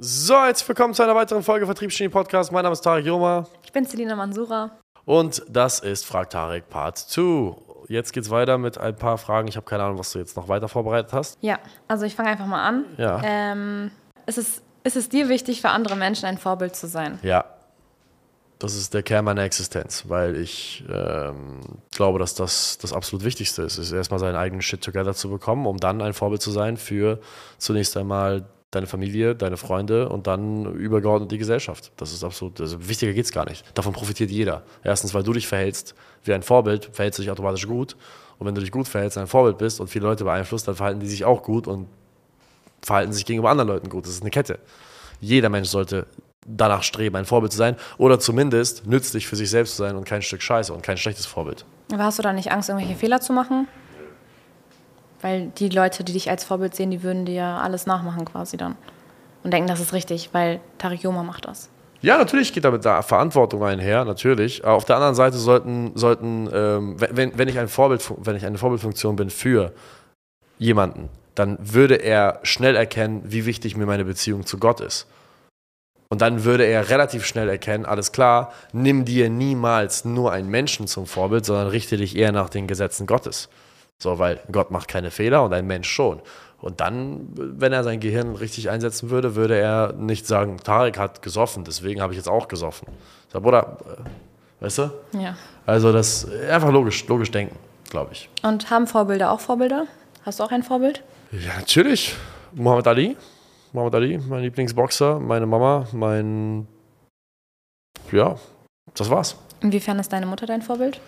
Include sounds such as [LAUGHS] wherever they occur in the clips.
So, herzlich willkommen zu einer weiteren Folge Vertriebsgenie Podcast. Mein Name ist Tarek Joma Ich bin Selina Mansura. und das ist Frag Tarek Part 2. Jetzt geht's weiter mit ein paar Fragen. Ich habe keine Ahnung, was du jetzt noch weiter vorbereitet hast. Ja, also ich fange einfach mal an. Ja. Ähm, ist, es, ist es dir wichtig, für andere Menschen ein Vorbild zu sein? Ja. Das ist der Kern meiner Existenz, weil ich ähm, glaube, dass das das absolut Wichtigste ist, ist erstmal seinen eigenen Shit together zu bekommen, um dann ein Vorbild zu sein für zunächst einmal deine Familie, deine Freunde und dann übergeordnet die Gesellschaft. Das ist absolut, also wichtiger geht's gar nicht. Davon profitiert jeder. Erstens, weil du dich verhältst wie ein Vorbild, verhältst du dich automatisch gut. Und wenn du dich gut verhältst, ein Vorbild bist und viele Leute beeinflusst, dann verhalten die sich auch gut und verhalten sich gegenüber anderen Leuten gut. Das ist eine Kette. Jeder Mensch sollte danach streben, ein Vorbild zu sein oder zumindest nützlich für sich selbst zu sein und kein Stück Scheiße und kein schlechtes Vorbild. Aber hast du da nicht Angst, irgendwelche Fehler zu machen? Weil die Leute, die dich als Vorbild sehen, die würden dir ja alles nachmachen quasi dann. Und denken, das ist richtig, weil Tarek Joma macht das. Ja, natürlich geht damit da Verantwortung einher, natürlich. Aber auf der anderen Seite sollten, sollten ähm, wenn, wenn, ich ein Vorbild, wenn ich eine Vorbildfunktion bin für jemanden, dann würde er schnell erkennen, wie wichtig mir meine Beziehung zu Gott ist. Und dann würde er relativ schnell erkennen, alles klar, nimm dir niemals nur einen Menschen zum Vorbild, sondern richte dich eher nach den Gesetzen Gottes. So, weil Gott macht keine Fehler und ein Mensch schon. Und dann, wenn er sein Gehirn richtig einsetzen würde, würde er nicht sagen, Tarek hat gesoffen, deswegen habe ich jetzt auch gesoffen. Sag, Bruder, äh, weißt du? Ja. Also das einfach logisch, logisch denken, glaube ich. Und haben Vorbilder auch Vorbilder? Hast du auch ein Vorbild? Ja, natürlich. Muhammad Ali. Muhammad Ali, mein Lieblingsboxer, meine Mama, mein. Ja, das war's. Inwiefern ist deine Mutter dein Vorbild?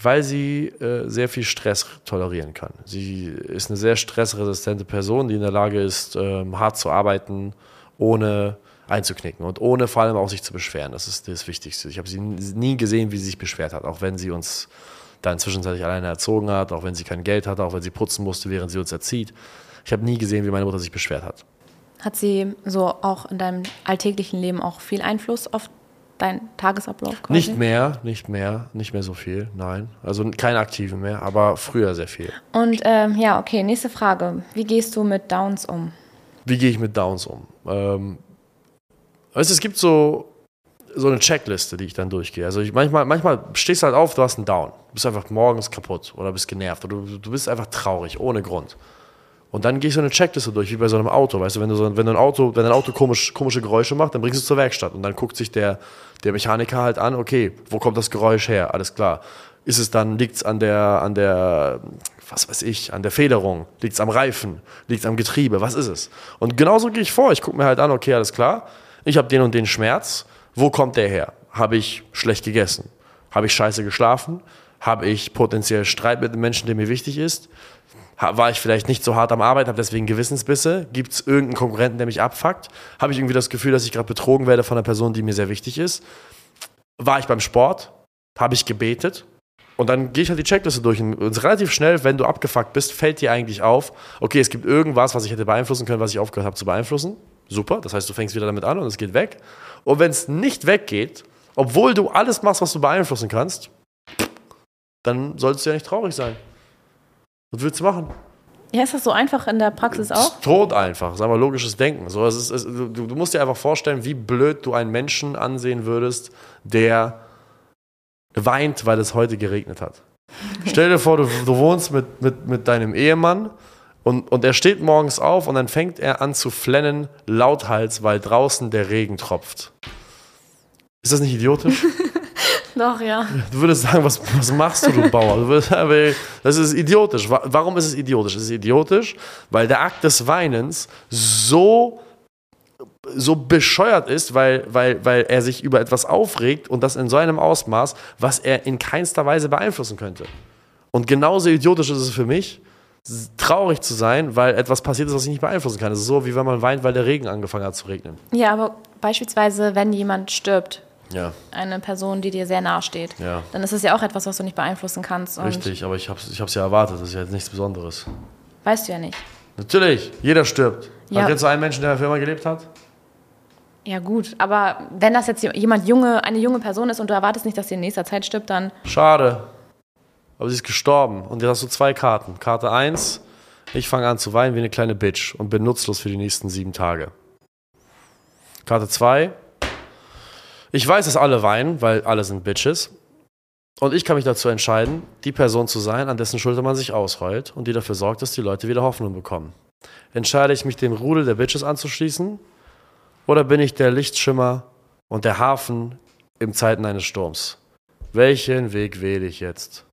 Weil sie äh, sehr viel Stress tolerieren kann. Sie ist eine sehr stressresistente Person, die in der Lage ist, ähm, hart zu arbeiten, ohne einzuknicken und ohne vor allem auch sich zu beschweren. Das ist das Wichtigste. Ich habe sie nie gesehen, wie sie sich beschwert hat, auch wenn sie uns dann zwischenzeitlich alleine erzogen hat, auch wenn sie kein Geld hatte, auch wenn sie putzen musste, während sie uns erzieht. Ich habe nie gesehen, wie meine Mutter sich beschwert hat. Hat sie so auch in deinem alltäglichen Leben auch viel Einfluss auf deinen Tagesablauf? Quasi? Nicht mehr, nicht mehr, nicht mehr so viel, nein. Also keine aktiven mehr, aber früher sehr viel. Und ähm, ja, okay, nächste Frage. Wie gehst du mit Downs um? Wie gehe ich mit Downs um? Ähm, weißt, es gibt so, so eine Checkliste, die ich dann durchgehe. Also ich, manchmal, manchmal stehst du halt auf, du hast einen Down. Du bist einfach morgens kaputt oder bist genervt oder du, du bist einfach traurig, ohne Grund. Und dann gehe ich so eine Checkliste durch, wie bei so einem Auto. Weißt du, wenn du so, wenn du ein Auto, wenn ein Auto komisch, komische Geräusche macht, dann bringst du es zur Werkstatt. Und dann guckt sich der, der Mechaniker halt an, okay, wo kommt das Geräusch her? Alles klar. Ist es dann, liegt es an der, an der, was weiß ich, an der Federung? Liegt es am Reifen? Liegt es am Getriebe? Was ist es? Und genauso gehe ich vor. Ich gucke mir halt an, okay, alles klar. Ich habe den und den Schmerz. Wo kommt der her? Habe ich schlecht gegessen? Habe ich scheiße geschlafen? Habe ich potenziell Streit mit einem Menschen, der mir wichtig ist? War ich vielleicht nicht so hart am Arbeiten, habe deswegen Gewissensbisse? Gibt es irgendeinen Konkurrenten, der mich abfuckt? Habe ich irgendwie das Gefühl, dass ich gerade betrogen werde von einer Person, die mir sehr wichtig ist? War ich beim Sport? Habe ich gebetet? Und dann gehe ich halt die Checkliste durch und relativ schnell, wenn du abgefuckt bist, fällt dir eigentlich auf, okay, es gibt irgendwas, was ich hätte beeinflussen können, was ich aufgehört habe zu beeinflussen. Super, das heißt, du fängst wieder damit an und es geht weg. Und wenn es nicht weggeht, obwohl du alles machst, was du beeinflussen kannst, dann solltest du ja nicht traurig sein. Was willst du machen? Ja, ist das so einfach in der Praxis auch? Tot einfach, sagen wir logisches Denken. So, es ist, es, du, du, musst dir einfach vorstellen, wie blöd du einen Menschen ansehen würdest, der weint, weil es heute geregnet hat. [LAUGHS] Stell dir vor, du, du wohnst mit, mit, mit deinem Ehemann und, und er steht morgens auf und dann fängt er an zu flennen, lauthals, weil draußen der Regen tropft. Ist das nicht idiotisch? [LAUGHS] Doch, ja. Du würdest sagen, was, was machst du, du Bauer? Du würdest das ist idiotisch. Warum ist es idiotisch? Es ist idiotisch, weil der Akt des Weinens so, so bescheuert ist, weil, weil, weil er sich über etwas aufregt und das in so einem Ausmaß, was er in keinster Weise beeinflussen könnte. Und genauso idiotisch ist es für mich, traurig zu sein, weil etwas passiert ist, was ich nicht beeinflussen kann. Es ist so, wie wenn man weint, weil der Regen angefangen hat zu regnen. Ja, aber beispielsweise, wenn jemand stirbt, ja. eine Person, die dir sehr nahe steht, Ja. dann ist es ja auch etwas, was du nicht beeinflussen kannst. Richtig, aber ich habe es ich hab's ja erwartet. Das ist ja jetzt nichts Besonderes. Weißt du ja nicht. Natürlich, jeder stirbt. Ja. Hat jetzt einen Menschen, der der Firma gelebt hat? Ja, gut, aber wenn das jetzt jemand junge, eine junge Person ist und du erwartest nicht, dass sie in nächster Zeit stirbt, dann. Schade. Aber sie ist gestorben. Und jetzt hast du zwei Karten. Karte 1, ich fange an zu weinen wie eine kleine Bitch und bin nutzlos für die nächsten sieben Tage. Karte 2. Ich weiß, dass alle weinen, weil alle sind Bitches. Und ich kann mich dazu entscheiden, die Person zu sein, an dessen Schulter man sich ausheult und die dafür sorgt, dass die Leute wieder Hoffnung bekommen. Entscheide ich mich, dem Rudel der Bitches anzuschließen? Oder bin ich der Lichtschimmer und der Hafen im Zeiten eines Sturms? Welchen Weg wähle ich jetzt?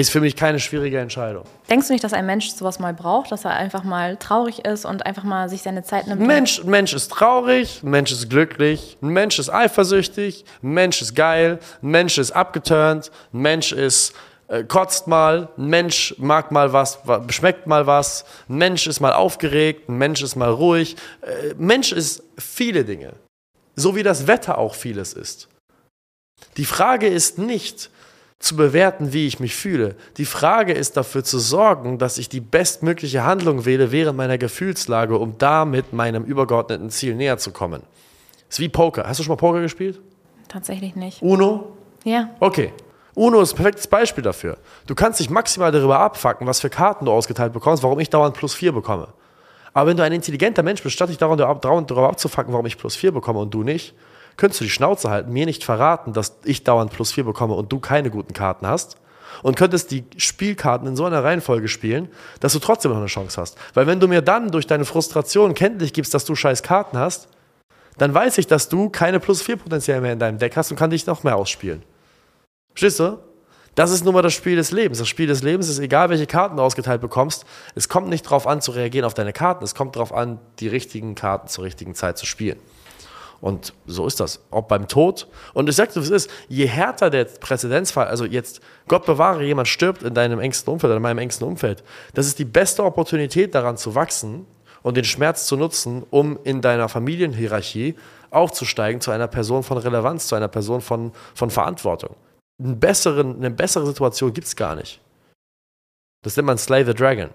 Ist für mich keine schwierige Entscheidung. Denkst du nicht, dass ein Mensch sowas mal braucht, dass er einfach mal traurig ist und einfach mal sich seine Zeit nimmt? Ein Mensch, ein Mensch ist traurig, ein Mensch ist glücklich, ein Mensch ist eifersüchtig, ein Mensch ist geil, ein Mensch ist abgeturnt, ein Mensch ist äh, kotzt mal, ein Mensch mag mal was, schmeckt mal was, ein Mensch ist mal aufgeregt, ein Mensch ist mal ruhig. Äh, Mensch ist viele Dinge. So wie das Wetter auch vieles ist. Die Frage ist nicht, zu bewerten, wie ich mich fühle. Die Frage ist dafür zu sorgen, dass ich die bestmögliche Handlung wähle während meiner Gefühlslage, um damit meinem übergeordneten Ziel näher zu kommen. Das ist wie Poker. Hast du schon mal Poker gespielt? Tatsächlich nicht. Uno? Ja. Okay. Uno ist ein perfektes Beispiel dafür. Du kannst dich maximal darüber abfacken, was für Karten du ausgeteilt bekommst, warum ich dauernd plus vier bekomme. Aber wenn du ein intelligenter Mensch bist, statt dich dauernd darüber abzufacken, warum ich plus vier bekomme und du nicht, könntest du die Schnauze halten, mir nicht verraten, dass ich dauernd plus vier bekomme und du keine guten Karten hast und könntest die Spielkarten in so einer Reihenfolge spielen, dass du trotzdem noch eine Chance hast. Weil wenn du mir dann durch deine Frustration kenntlich gibst, dass du scheiß Karten hast, dann weiß ich, dass du keine plus vier Potenzial mehr in deinem Deck hast und kann dich noch mehr ausspielen. Verstehst du? Das ist nun mal das Spiel des Lebens. Das Spiel des Lebens ist egal, welche Karten du ausgeteilt bekommst. Es kommt nicht darauf an, zu reagieren auf deine Karten. Es kommt darauf an, die richtigen Karten zur richtigen Zeit zu spielen. Und so ist das. Ob beim Tod. Und ich sage dir, es ist, je härter der Präzedenzfall, also jetzt, Gott bewahre, jemand stirbt in deinem engsten Umfeld in meinem engsten Umfeld, das ist die beste Opportunität daran zu wachsen und den Schmerz zu nutzen, um in deiner Familienhierarchie aufzusteigen zu einer Person von Relevanz, zu einer Person von, von Verantwortung. Einen besseren, eine bessere Situation gibt es gar nicht. Das nennt man Slay the Dragon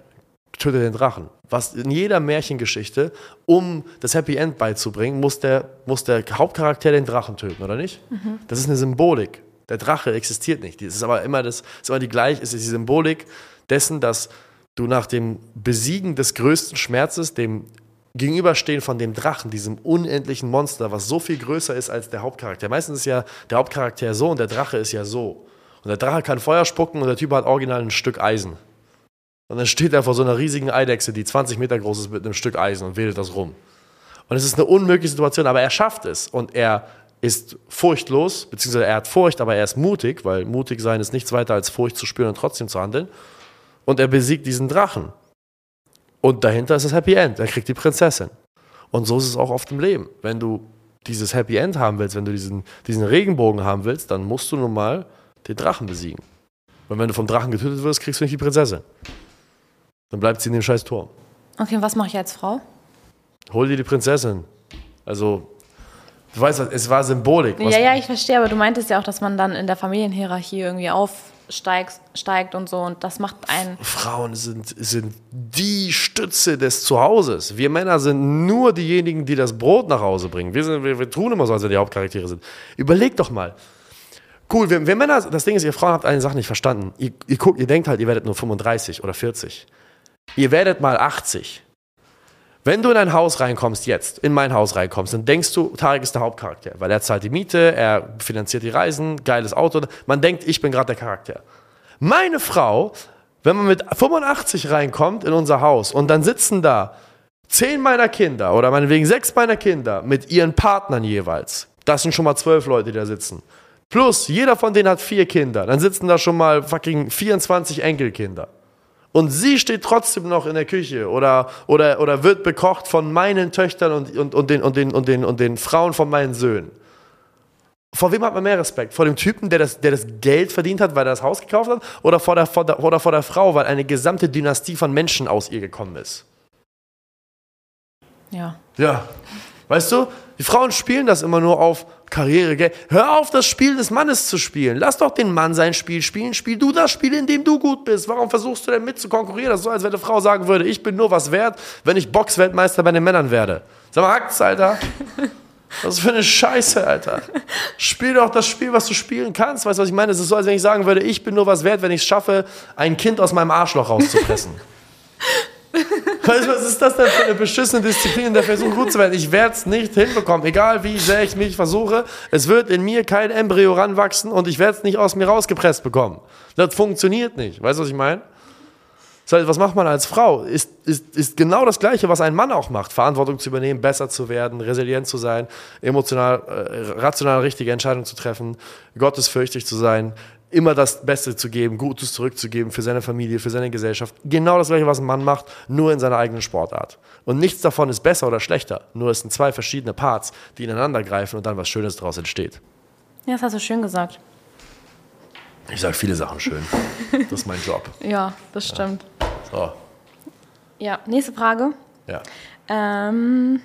töte den Drachen. Was in jeder Märchengeschichte, um das Happy End beizubringen, muss der, muss der Hauptcharakter den Drachen töten, oder nicht? Mhm. Das ist eine Symbolik. Der Drache existiert nicht. Das ist aber immer, das, ist immer die gleiche, ist die Symbolik dessen, dass du nach dem Besiegen des größten Schmerzes, dem Gegenüberstehen von dem Drachen, diesem unendlichen Monster, was so viel größer ist als der Hauptcharakter. Meistens ist ja der Hauptcharakter so und der Drache ist ja so. Und der Drache kann Feuer spucken und der Typ hat original ein Stück Eisen. Und dann steht er vor so einer riesigen Eidechse, die 20 Meter groß ist, mit einem Stück Eisen und wedelt das rum. Und es ist eine unmögliche Situation, aber er schafft es. Und er ist furchtlos, beziehungsweise er hat Furcht, aber er ist mutig, weil mutig sein ist nichts weiter als Furcht zu spüren und trotzdem zu handeln. Und er besiegt diesen Drachen. Und dahinter ist das Happy End. Er kriegt die Prinzessin. Und so ist es auch oft im Leben. Wenn du dieses Happy End haben willst, wenn du diesen, diesen Regenbogen haben willst, dann musst du nun mal den Drachen besiegen. Und wenn du vom Drachen getötet wirst, kriegst du nicht die Prinzessin. Dann bleibt sie in dem scheiß Turm. Okay, und was mache ich als Frau? Hol dir die Prinzessin. Also, du weißt, es war Symbolik. Ja, ja, ich verstehe, aber du meintest ja auch, dass man dann in der Familienhierarchie irgendwie aufsteigt steigt und so und das macht einen. Frauen sind, sind die Stütze des Zuhauses. Wir Männer sind nur diejenigen, die das Brot nach Hause bringen. Wir, sind, wir, wir tun immer so, als wir die Hauptcharaktere sind. Überleg doch mal. Cool, wir, wir Männer, das Ding ist, ihr Frauen habt eine Sache nicht verstanden. Ihr, ihr, guckt, ihr denkt halt, ihr werdet nur 35 oder 40. Ihr werdet mal 80. Wenn du in ein Haus reinkommst, jetzt, in mein Haus reinkommst, dann denkst du, Tarek ist der Hauptcharakter, weil er zahlt die Miete, er finanziert die Reisen, geiles Auto. Man denkt, ich bin gerade der Charakter. Meine Frau, wenn man mit 85 reinkommt in unser Haus und dann sitzen da zehn meiner Kinder oder meinetwegen sechs meiner Kinder mit ihren Partnern jeweils, das sind schon mal zwölf Leute, die da sitzen. Plus, jeder von denen hat vier Kinder. Dann sitzen da schon mal fucking 24 Enkelkinder und sie steht trotzdem noch in der Küche oder, oder, oder wird bekocht von meinen Töchtern und, und, und, den, und, den, und, den, und den Frauen von meinen Söhnen. Vor wem hat man mehr Respekt? Vor dem Typen, der das, der das Geld verdient hat, weil er das Haus gekauft hat? Oder vor, der, vor der, oder vor der Frau, weil eine gesamte Dynastie von Menschen aus ihr gekommen ist? Ja. Ja. Weißt du, die Frauen spielen das immer nur auf Karriere, Geld. Hör auf, das Spiel des Mannes zu spielen. Lass doch den Mann sein Spiel spielen. Spiel du das Spiel, in dem du gut bist. Warum versuchst du denn mit zu konkurrieren? Das ist so, als wenn eine Frau sagen würde, ich bin nur was wert, wenn ich Boxweltmeister bei den Männern werde. Sag mal, hackt's, Alter. Was für eine Scheiße, Alter. Spiel doch das Spiel, was du spielen kannst. Weißt du, was ich meine? Es ist so, als wenn ich sagen würde, ich bin nur was wert, wenn ich es schaffe, ein Kind aus meinem Arschloch rauszupressen. [LAUGHS] Weißt du, was ist das denn für eine beschissene Disziplin, in der Versuch gut zu werden? Ich werde es nicht hinbekommen, egal wie sehr ich mich versuche. Es wird in mir kein Embryo ranwachsen und ich werde es nicht aus mir rausgepresst bekommen. Das funktioniert nicht. Weißt du, was ich meine? Das heißt, was macht man als Frau? Ist, ist, ist genau das Gleiche, was ein Mann auch macht. Verantwortung zu übernehmen, besser zu werden, resilient zu sein, emotional, äh, rational richtige Entscheidungen zu treffen, gottesfürchtig zu sein, immer das Beste zu geben, Gutes zurückzugeben für seine Familie, für seine Gesellschaft. Genau das Gleiche, was ein Mann macht, nur in seiner eigenen Sportart. Und nichts davon ist besser oder schlechter. Nur es sind zwei verschiedene Parts, die ineinander greifen und dann was Schönes daraus entsteht. Ja, das hast du schön gesagt. Ich sage viele Sachen schön. [LAUGHS] Das ist mein Job. Ja, das stimmt. So, Ja, nächste Frage. ja. Ähm,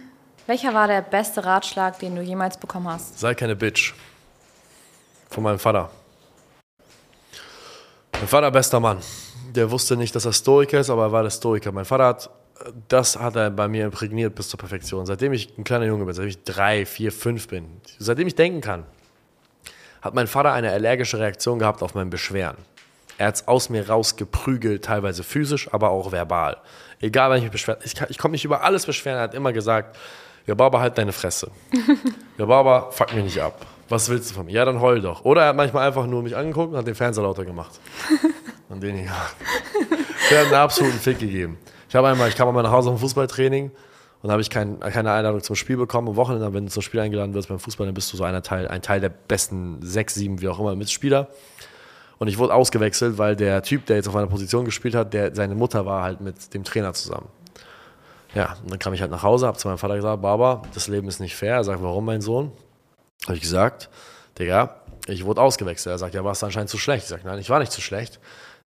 welcher war der beste Ratschlag, den du jemals bekommen hast? Sei keine Bitch. Von meinem Vater. Mein Vater, bester Mann. Der wusste nicht, dass er Stoiker ist, aber er war der Stoiker. Mein Vater hat, das hat er bei mir imprägniert bis zur Perfektion. Seitdem ich ein kleiner Junge bin, seitdem ich drei, vier, fünf bin, seitdem ich denken kann, hat mein Vater eine allergische Reaktion gehabt auf mein Beschweren. Er hat es aus mir rausgeprügelt, teilweise physisch, aber auch verbal. Egal, wenn ich mich beschwere, ich, ich konnte mich über alles beschweren. Er hat immer gesagt, ja, Baba, halt deine Fresse. [LAUGHS] Ja, Baba, fuck mich nicht ab. Was willst du von mir? Ja, dann heul doch. Oder er hat manchmal einfach nur mich angeguckt und hat den Fernseher lauter gemacht. [LAUGHS] Und den hier. Der hat einen absoluten Fick gegeben. Ich habe einmal, ich kam einmal nach Hause vom Fußballtraining und dann habe ich kein, keine Einladung zum Spiel bekommen. Am Wochenende, wenn du zum Spiel eingeladen wirst beim Fußball, dann bist du so einer Teil, ein Teil der besten sechs, sieben, wie auch immer, Mitspieler. Und ich wurde ausgewechselt, weil der Typ, der jetzt auf meiner Position gespielt hat, der, seine Mutter war halt mit dem Trainer zusammen. Ja, und dann kam ich halt nach Hause, habe zu meinem Vater gesagt, Baba, das Leben ist nicht fair. Er sagt, warum, mein Sohn? Habe ich gesagt, Digga, ich wurde ausgewechselt. Er sagt, ja, warst anscheinend zu schlecht. Ich sage, nein, ich war nicht zu schlecht.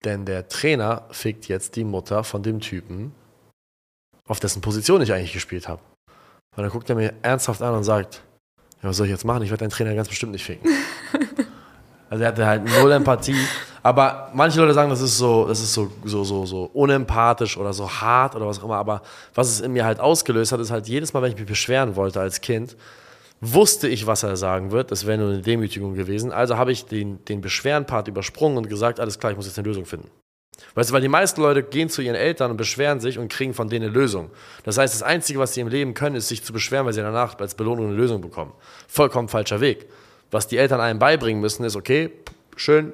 Denn der Trainer fickt jetzt die Mutter von dem Typen, auf dessen Position ich eigentlich gespielt habe. Und dann guckt er mir ernsthaft an und sagt, ja, was soll ich jetzt machen? Ich werde deinen Trainer ganz bestimmt nicht ficken. [LAUGHS] also er hatte halt null Empathie. Aber manche Leute sagen, das ist so, das ist so, so, so, so unempathisch oder so hart oder was auch immer. Aber was es in mir halt ausgelöst hat, ist halt jedes Mal, wenn ich mich beschweren wollte als Kind, wusste ich, was er sagen wird. Das wäre nur eine Demütigung gewesen. Also habe ich den, den Beschweren-Part übersprungen und gesagt, alles klar, ich muss jetzt eine Lösung finden. Weißt du, weil die meisten Leute gehen zu ihren Eltern und beschweren sich und kriegen von denen eine Lösung. Das heißt, das Einzige, was sie im Leben können, ist sich zu beschweren, weil sie danach als Belohnung eine Lösung bekommen. Vollkommen falscher Weg. Was die Eltern einem beibringen müssen, ist, okay, schön,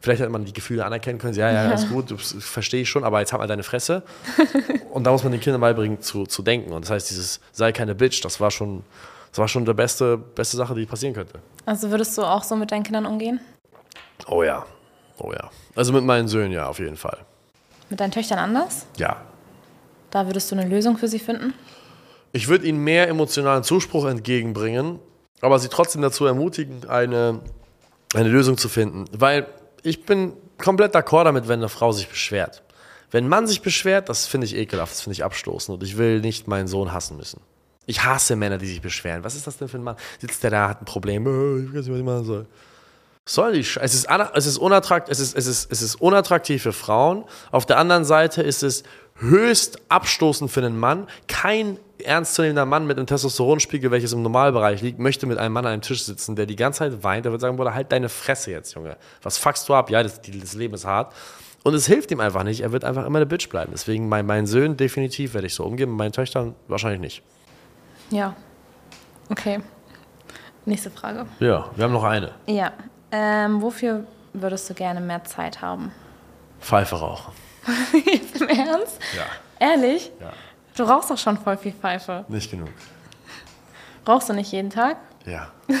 vielleicht hätte man die Gefühle anerkennen können, ja, ja, ist gut, das verstehe ich schon, aber jetzt hat man deine Fresse. Und da muss man den Kindern beibringen, zu, zu denken. Und das heißt, dieses sei keine Bitch, das war schon, das war schon die beste, beste Sache, die passieren könnte. Also würdest du auch so mit deinen Kindern umgehen? Oh ja, oh ja. Also mit meinen Söhnen ja, auf jeden Fall. Mit deinen Töchtern anders? Ja. Da würdest du eine Lösung für sie finden? Ich würde ihnen mehr emotionalen Zuspruch entgegenbringen, aber sie trotzdem dazu ermutigen, eine, eine Lösung zu finden. Weil ich bin komplett d'accord damit, wenn eine Frau sich beschwert. Wenn ein Mann sich beschwert, das finde ich ekelhaft, das finde ich abstoßend und ich will nicht meinen Sohn hassen müssen. Ich hasse Männer, die sich beschweren. Was ist das denn für ein Mann? Sitzt der da, hat ein Problem, äh, ich weiß nicht, was ich machen soll. Soll die Sch es ist, es, ist unattraktiv, es, ist, es, ist, es ist unattraktiv für Frauen. Auf der anderen Seite ist es höchst abstoßend für einen Mann. Kein ernstzunehmender Mann mit einem Testosteronspiegel, welches im Normalbereich liegt, möchte mit einem Mann an einem Tisch sitzen, der die ganze Zeit weint. Der wird sagen, Bruder, halt deine Fresse jetzt, Junge. Was fuckst du ab? Ja, das, das Leben ist hart. Und es hilft ihm einfach nicht. Er wird einfach immer eine Bitch bleiben. Deswegen bei meinen Söhnen definitiv werde ich so umgehen, bei meinen Töchtern wahrscheinlich nicht. Ja. Okay. Nächste Frage. Ja, wir haben noch eine. Ja. Ähm, wofür würdest du gerne mehr Zeit haben? Pfeife rauchen. [LAUGHS] Jetzt im Ernst? Ja. Ehrlich? Ja. Du rauchst doch schon voll viel Pfeife. Nicht genug. Rauchst du nicht jeden Tag? Ja. [LAUGHS]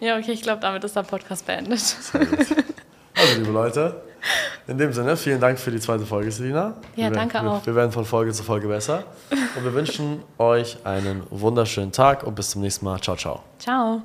Ja, okay, ich glaube, damit ist der Podcast beendet. Also, liebe Leute, in dem Sinne, vielen Dank für die zweite Folge, Selina. Ja, wir, danke wir, auch. Wir werden von Folge zu Folge besser. Und wir wünschen euch einen wunderschönen Tag und bis zum nächsten Mal. Ciao, ciao. Ciao.